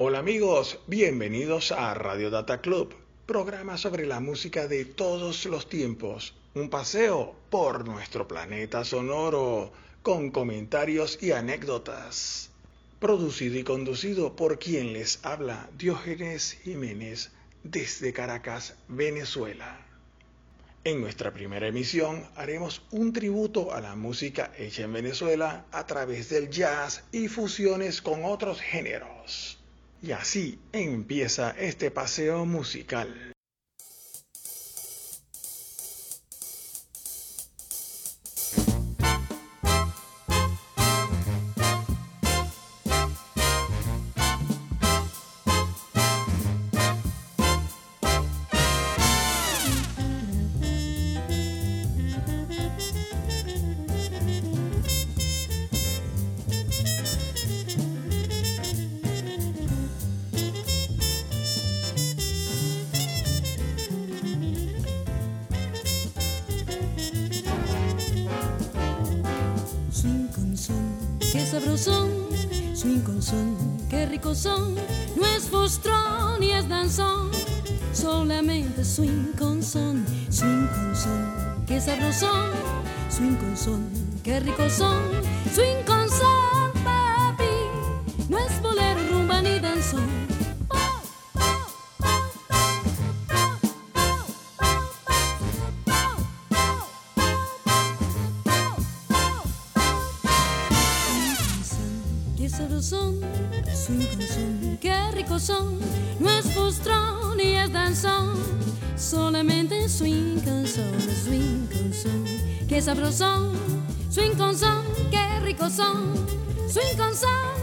Hola amigos, bienvenidos a Radio Data Club, programa sobre la música de todos los tiempos, un paseo por nuestro planeta sonoro, con comentarios y anécdotas. Producido y conducido por quien les habla, Diógenes Jiménez, desde Caracas, Venezuela. En nuestra primera emisión haremos un tributo a la música hecha en Venezuela a través del jazz y fusiones con otros géneros. Y así empieza este paseo musical. Son, qué rico son, swing con son, papi, no es bolero, rumba ni danzón. son, no es fustrón ni es danzón, solamente swing canción, swing canción, qué sabrosón, swing son, qué rico son, swing son,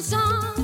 swing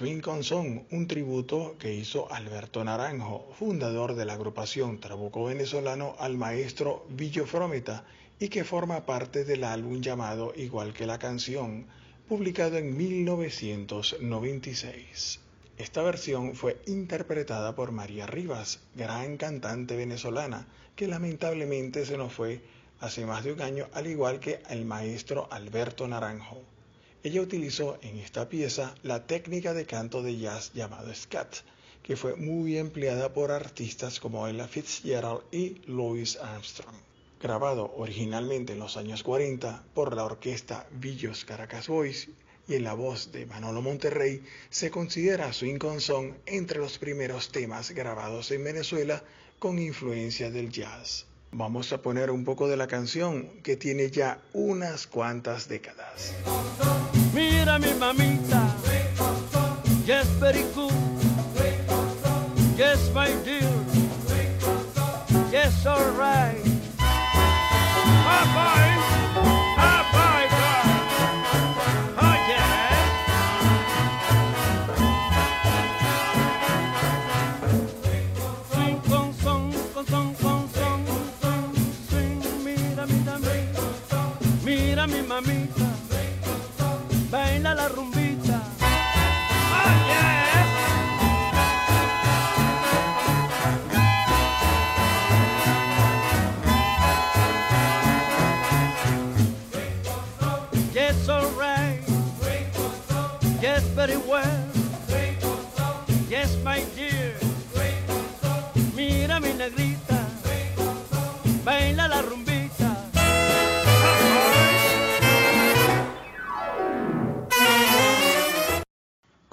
Swing con Son, un tributo que hizo Alberto Naranjo, fundador de la agrupación Trabuco Venezolano, al maestro Villo Frometa y que forma parte del álbum llamado Igual que la canción, publicado en 1996. Esta versión fue interpretada por María Rivas, gran cantante venezolana, que lamentablemente se nos fue hace más de un año, al igual que el maestro Alberto Naranjo. Ella utilizó en esta pieza la técnica de canto de jazz llamado scat, que fue muy empleada por artistas como Ella Fitzgerald y Louis Armstrong. Grabado originalmente en los años 40 por la orquesta Villos Caracas Boys y en la voz de Manolo Monterrey, se considera Swing con Son entre los primeros temas grabados en Venezuela con influencia del jazz. Vamos a poner un poco de la canción que tiene ya unas cuantas décadas. Mira mi mamita, yes very good, yes my dear, yes alright. Bye baila la rumbita. Oh, yeah. Yes, alright. Yes, very well. Yes, my dear.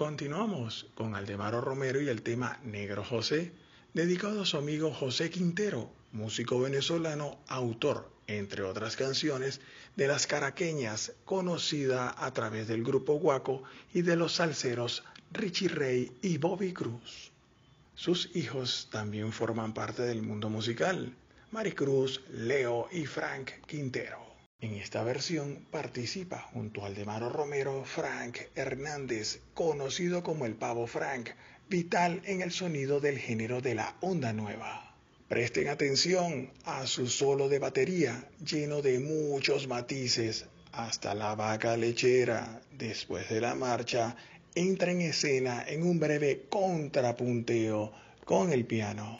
Continuamos con Aldemaro Romero y el tema Negro José, dedicado a su amigo José Quintero, músico venezolano, autor, entre otras canciones, de las caraqueñas, conocida a través del grupo Guaco y de los salseros Richie Ray y Bobby Cruz. Sus hijos también forman parte del mundo musical, Maricruz, Leo y Frank Quintero. En esta versión participa junto al de Maro Romero Frank Hernández, conocido como el Pavo Frank, vital en el sonido del género de la onda nueva. Presten atención a su solo de batería, lleno de muchos matices, hasta la vaca lechera, después de la marcha, entra en escena en un breve contrapunteo con el piano.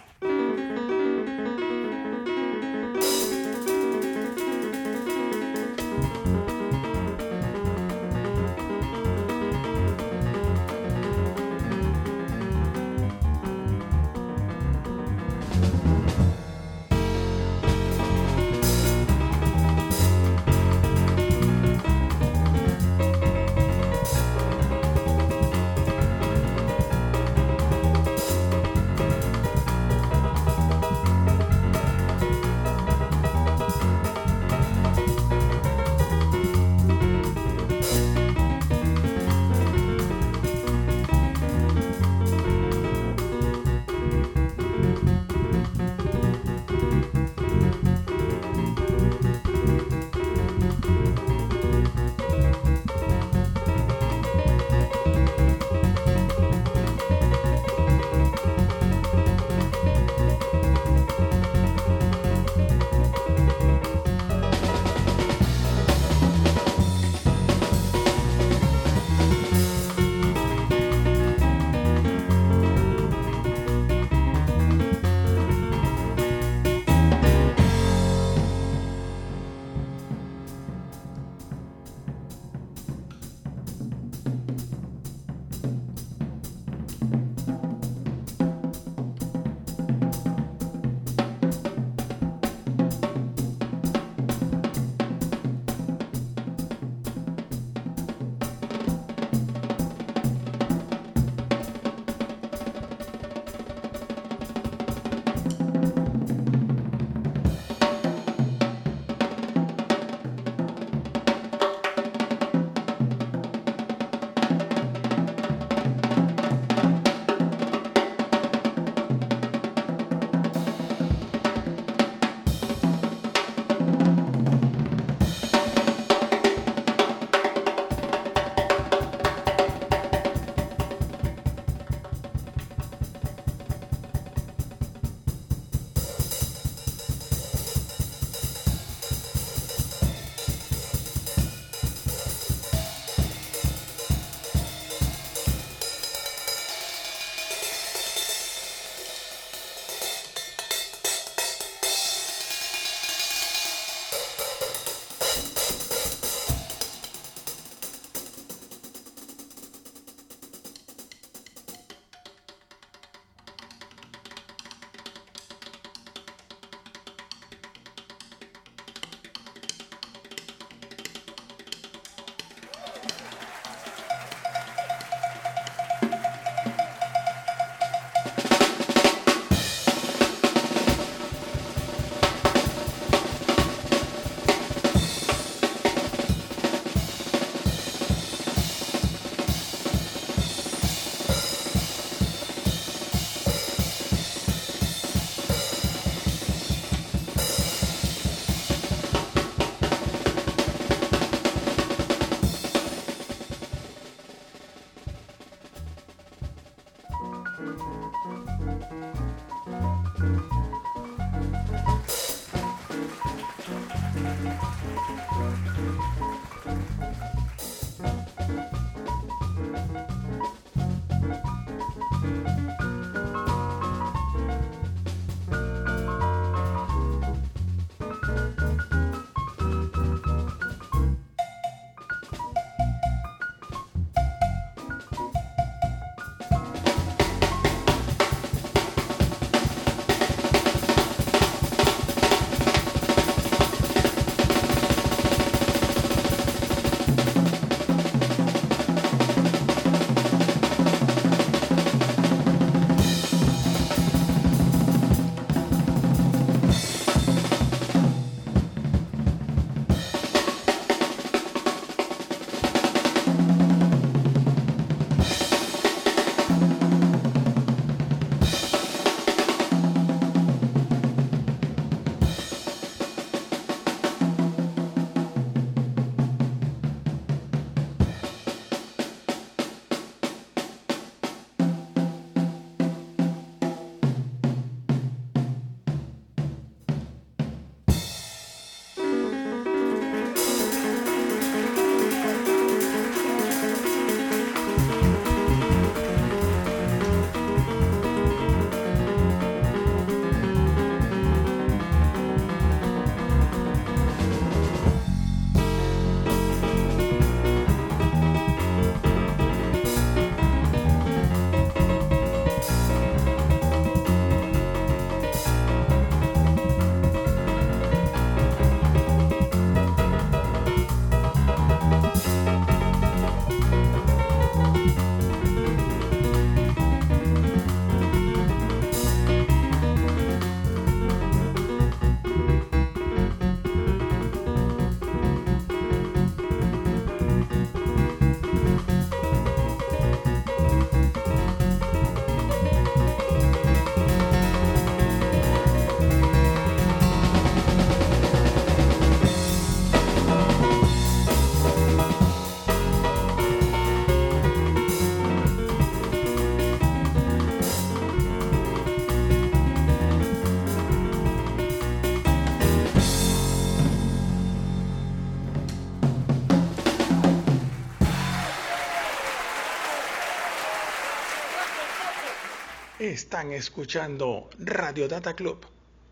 Están escuchando Radio Data Club,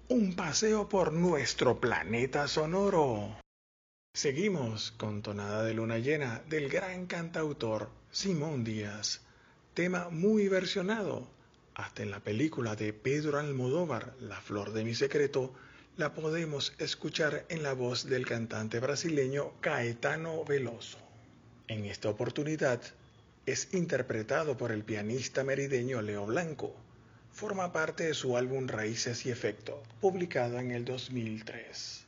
un paseo por nuestro planeta sonoro. Seguimos con Tonada de Luna Llena del gran cantautor Simón Díaz, tema muy versionado. Hasta en la película de Pedro Almodóvar, La Flor de mi Secreto, la podemos escuchar en la voz del cantante brasileño Caetano Veloso. En esta oportunidad, es interpretado por el pianista merideño Leo Blanco. Forma parte de su álbum Raíces y Efecto, publicado en el 2003.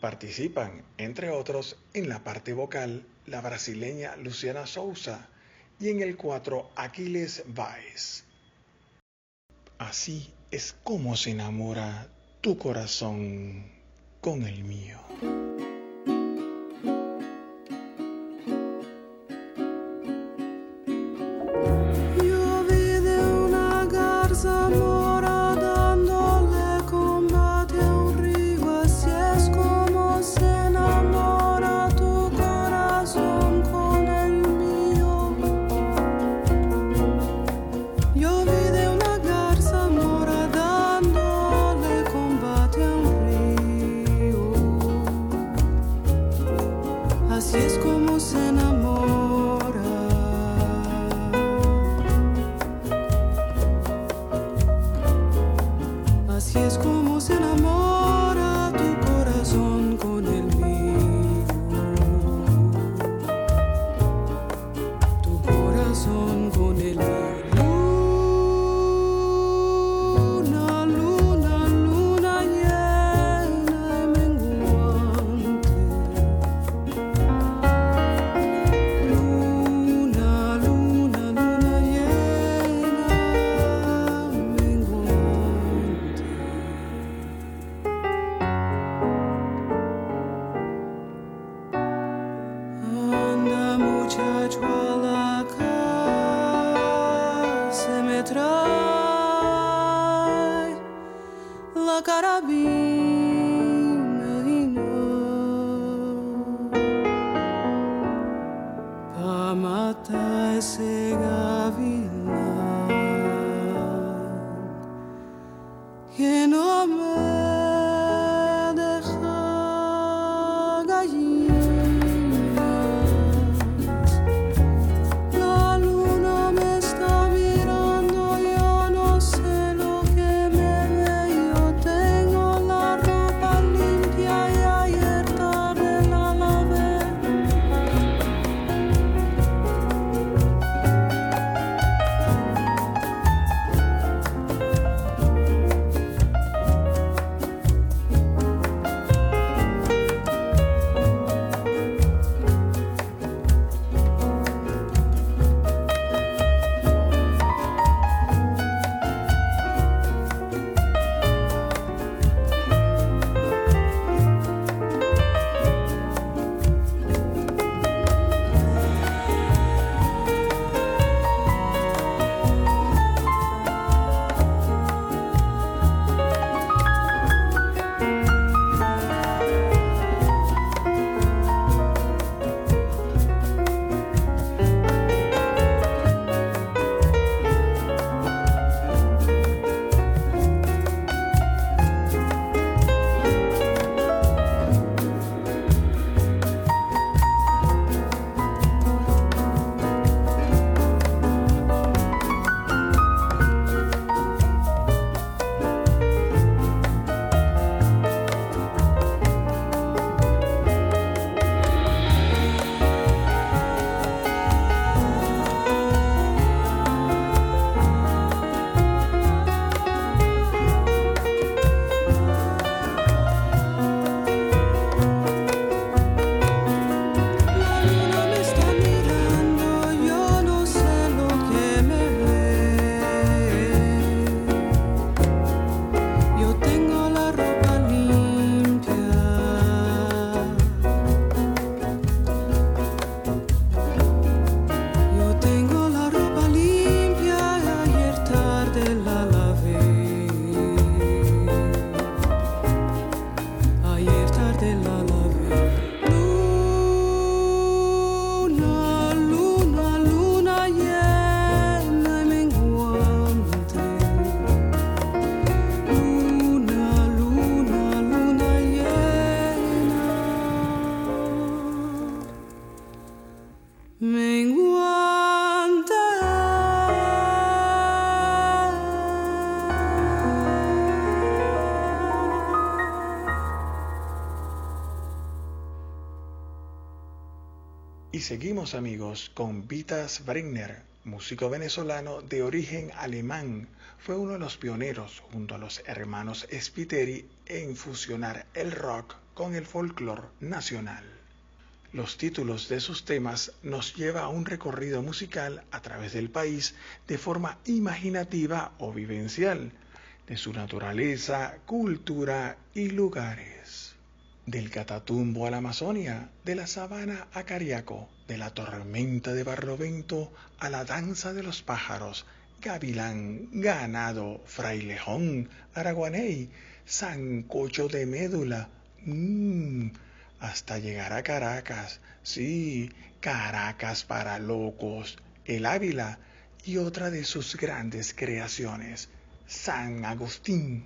Participan, entre otros, en la parte vocal la brasileña Luciana Souza y en el cuatro Aquiles Baez. Así es como se enamora tu corazón con el mío. Seguimos amigos con Vitas Brenner, músico venezolano de origen alemán. Fue uno de los pioneros junto a los hermanos Spiteri en fusionar el rock con el folclore nacional. Los títulos de sus temas nos lleva a un recorrido musical a través del país de forma imaginativa o vivencial, de su naturaleza, cultura y lugares. Del Catatumbo a la Amazonia, de la sabana a Cariaco, de la tormenta de Barlovento a la danza de los pájaros, gavilán, ganado, frailejón, araguaney, sancocho de médula, mmm, hasta llegar a Caracas, sí, Caracas para locos, el Ávila y otra de sus grandes creaciones, San Agustín.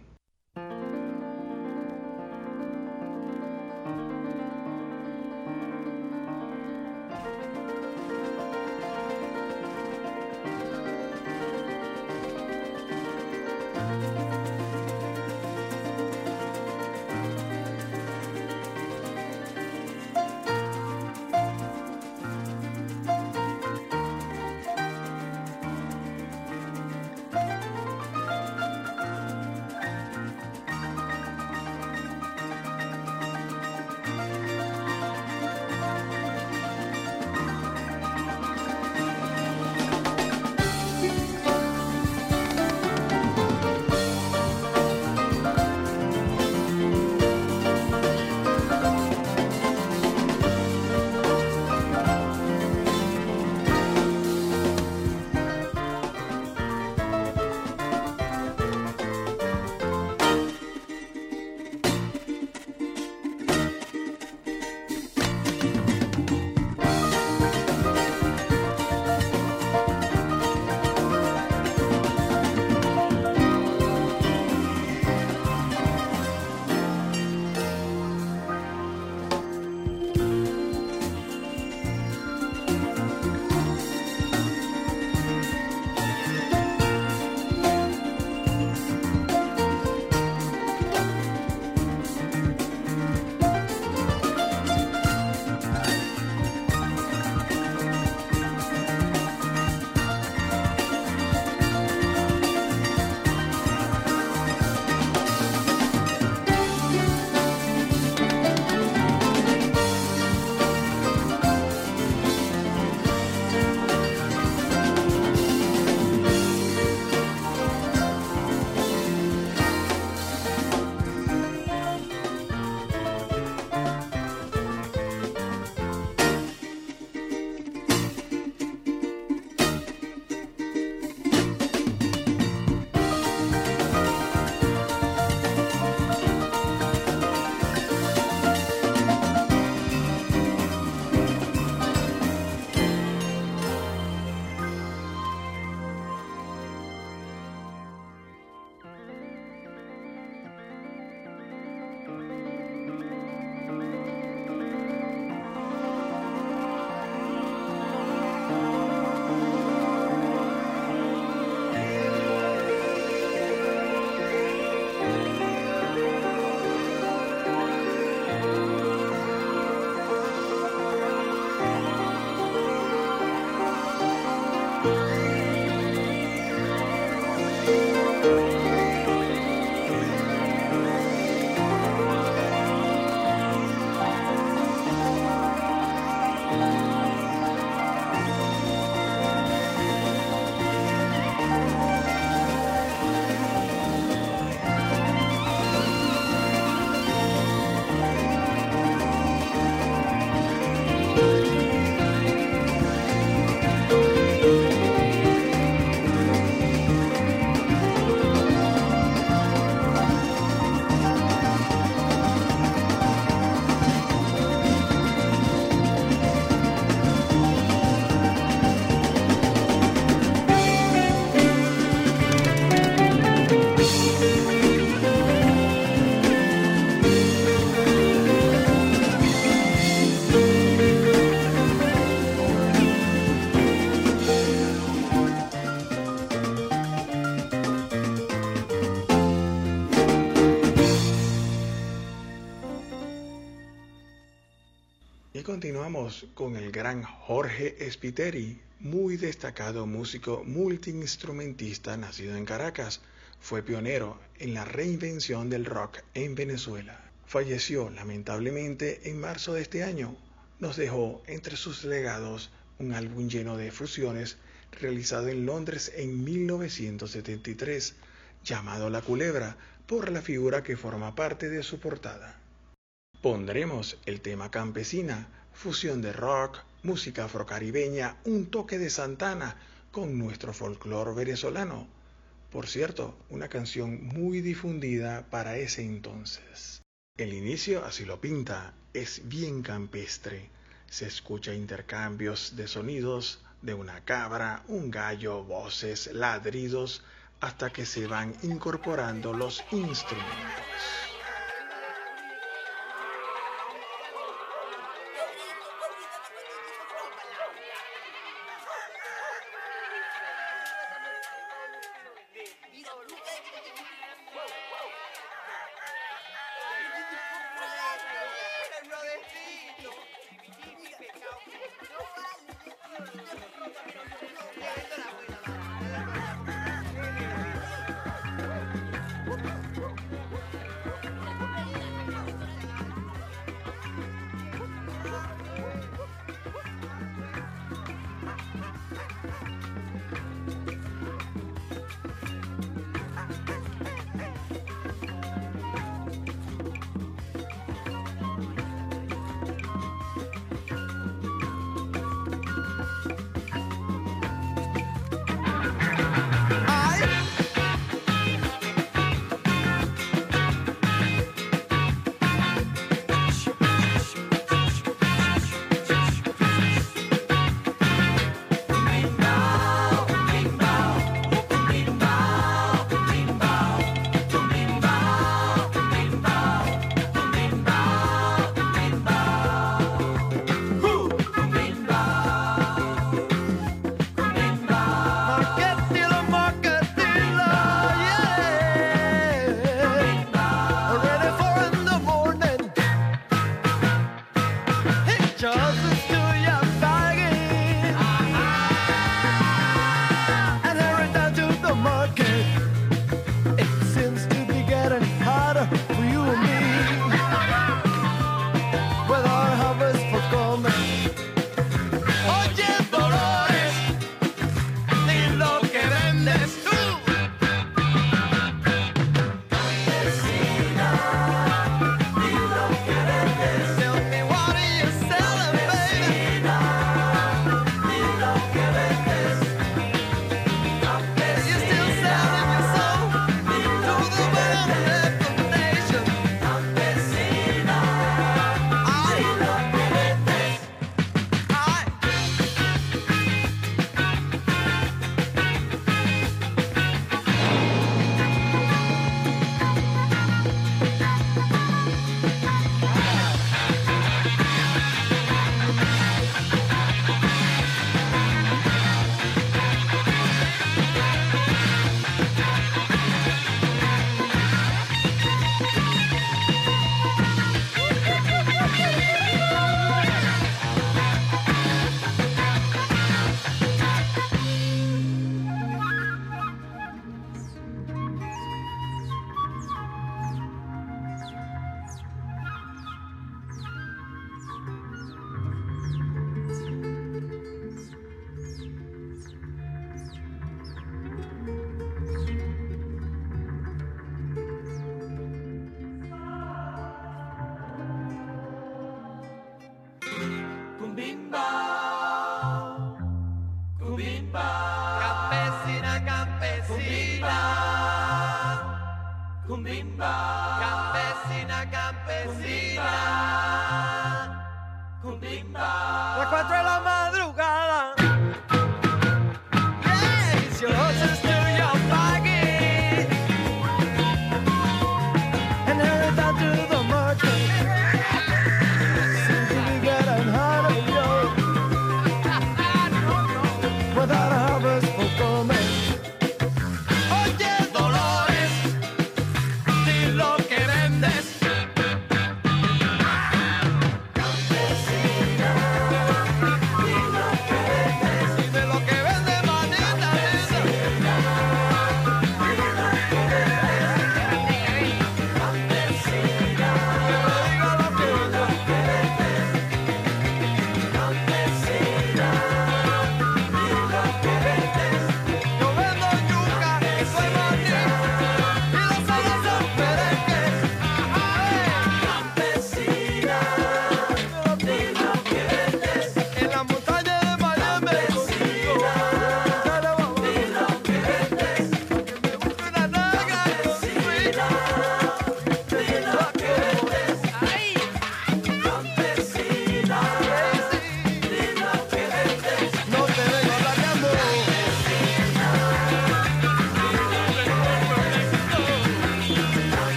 Jorge Spiteri, muy destacado músico multiinstrumentista nacido en Caracas. Fue pionero en la reinvención del rock en Venezuela. Falleció lamentablemente en marzo de este año. Nos dejó entre sus legados un álbum lleno de fusiones realizado en Londres en 1973, llamado La Culebra, por la figura que forma parte de su portada. Pondremos el tema campesina, fusión de rock, música afrocaribeña, un toque de Santana con nuestro folclore venezolano. Por cierto, una canción muy difundida para ese entonces. El inicio, así lo pinta, es bien campestre. Se escucha intercambios de sonidos de una cabra, un gallo, voces, ladridos, hasta que se van incorporando los instrumentos.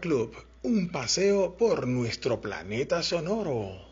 Club, un paseo por nuestro planeta sonoro.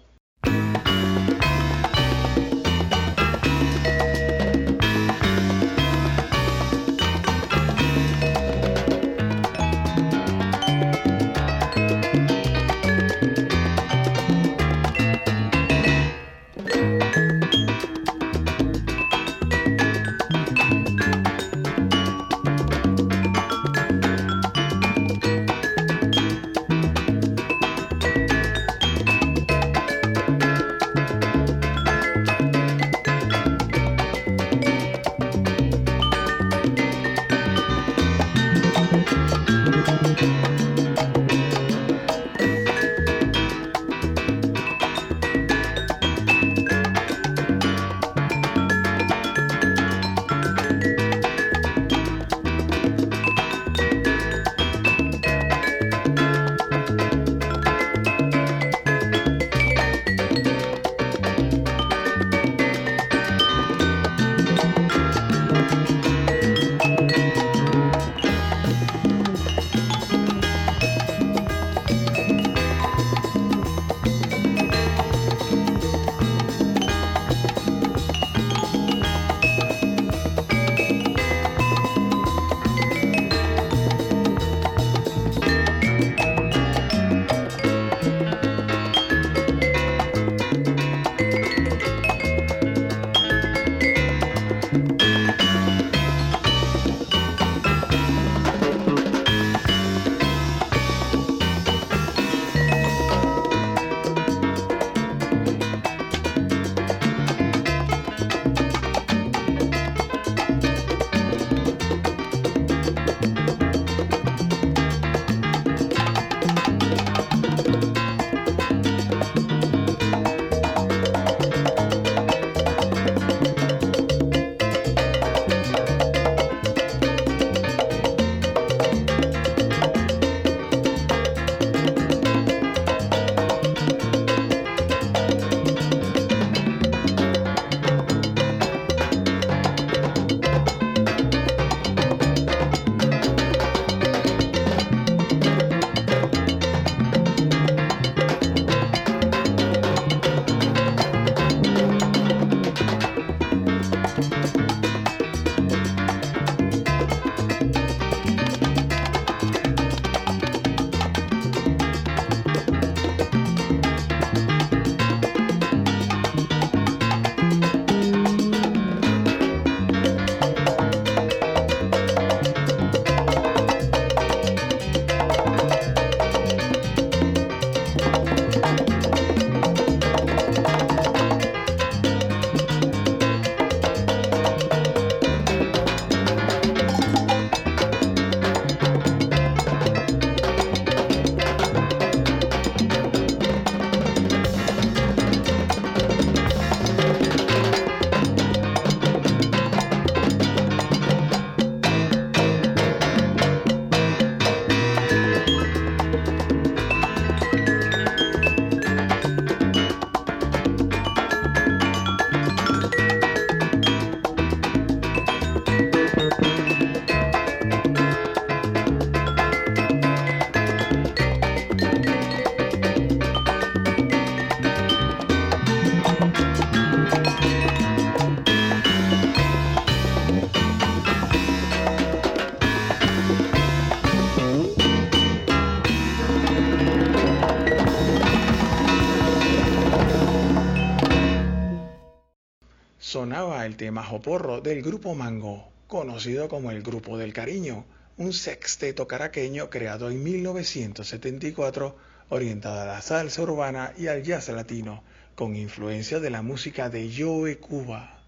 Sonaba el tema Joporro del grupo Mango, conocido como el Grupo del Cariño, un sexteto caraqueño creado en 1974 orientado a la salsa urbana y al jazz latino, con influencia de la música de Joe Cuba.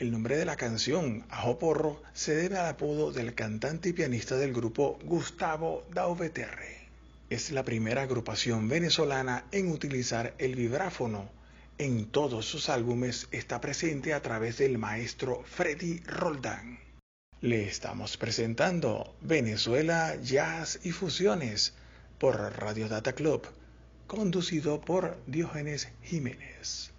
El nombre de la canción, Ajoporro, se debe al apodo del cantante y pianista del grupo Gustavo Dauveterre. Es la primera agrupación venezolana en utilizar el vibráfono, en todos sus álbumes está presente a través del maestro Freddy Roldán. Le estamos presentando Venezuela Jazz y Fusiones por Radio Data Club, conducido por Diógenes Jiménez.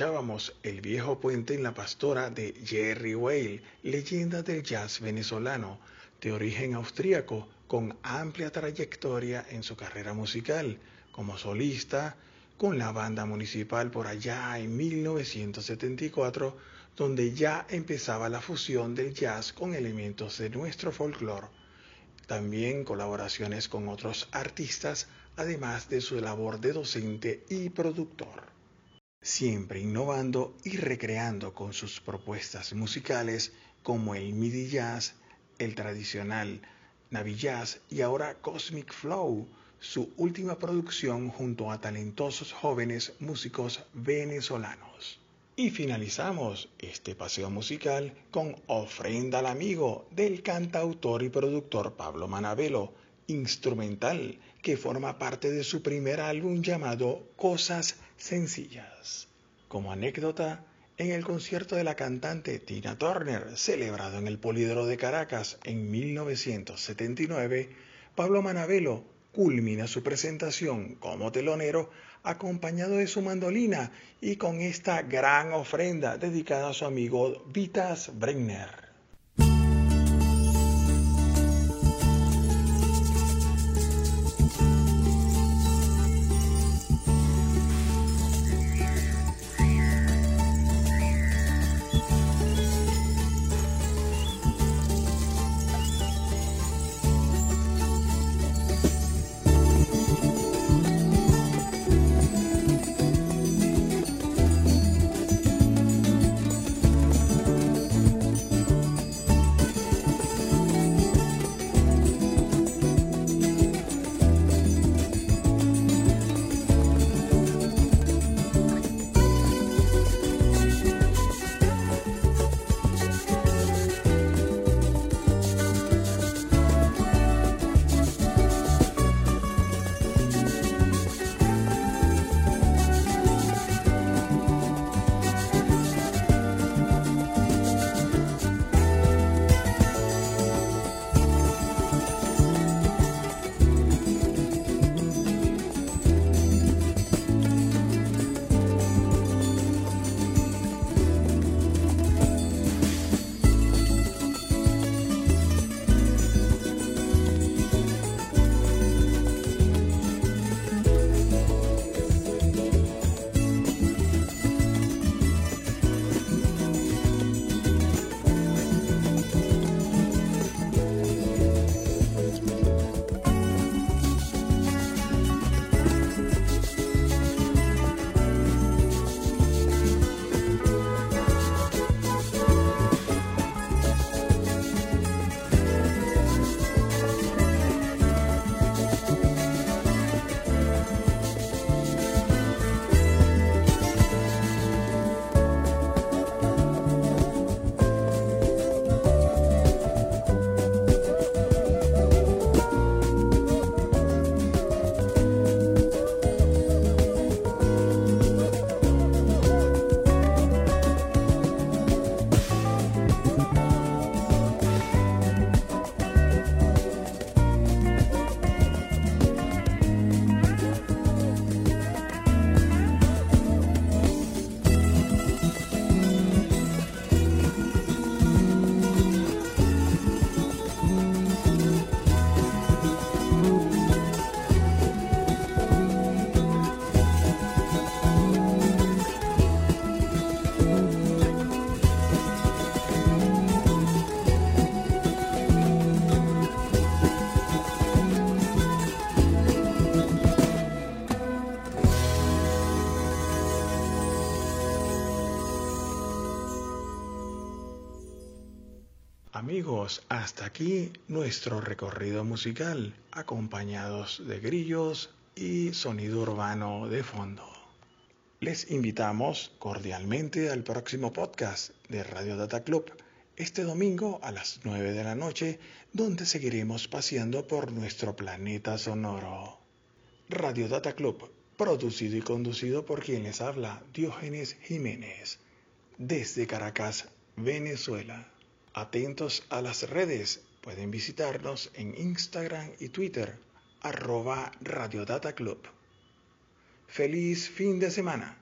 Escuchábamos El viejo puente en la pastora de Jerry Whale, leyenda del jazz venezolano, de origen austríaco, con amplia trayectoria en su carrera musical, como solista, con la banda municipal por allá en 1974, donde ya empezaba la fusión del jazz con elementos de nuestro folclore. También colaboraciones con otros artistas, además de su labor de docente y productor siempre innovando y recreando con sus propuestas musicales como el MIDI Jazz, el tradicional Navi Jazz y ahora Cosmic Flow, su última producción junto a talentosos jóvenes músicos venezolanos. Y finalizamos este paseo musical con Ofrenda al Amigo del cantautor y productor Pablo Manavelo, instrumental que forma parte de su primer álbum llamado Cosas Sencillas. Como anécdota, en el concierto de la cantante Tina Turner, celebrado en el Polídoro de Caracas en 1979, Pablo Manavelo culmina su presentación como telonero acompañado de su mandolina y con esta gran ofrenda dedicada a su amigo Vitas Brenner. Hasta aquí nuestro recorrido musical, acompañados de grillos y sonido urbano de fondo. Les invitamos cordialmente al próximo podcast de Radio Data Club este domingo a las 9 de la noche, donde seguiremos paseando por nuestro planeta sonoro. Radio Data Club, producido y conducido por quien les habla, Diógenes Jiménez, desde Caracas, Venezuela. Atentos a las redes, pueden visitarnos en Instagram y Twitter, arroba Club. Feliz fin de semana.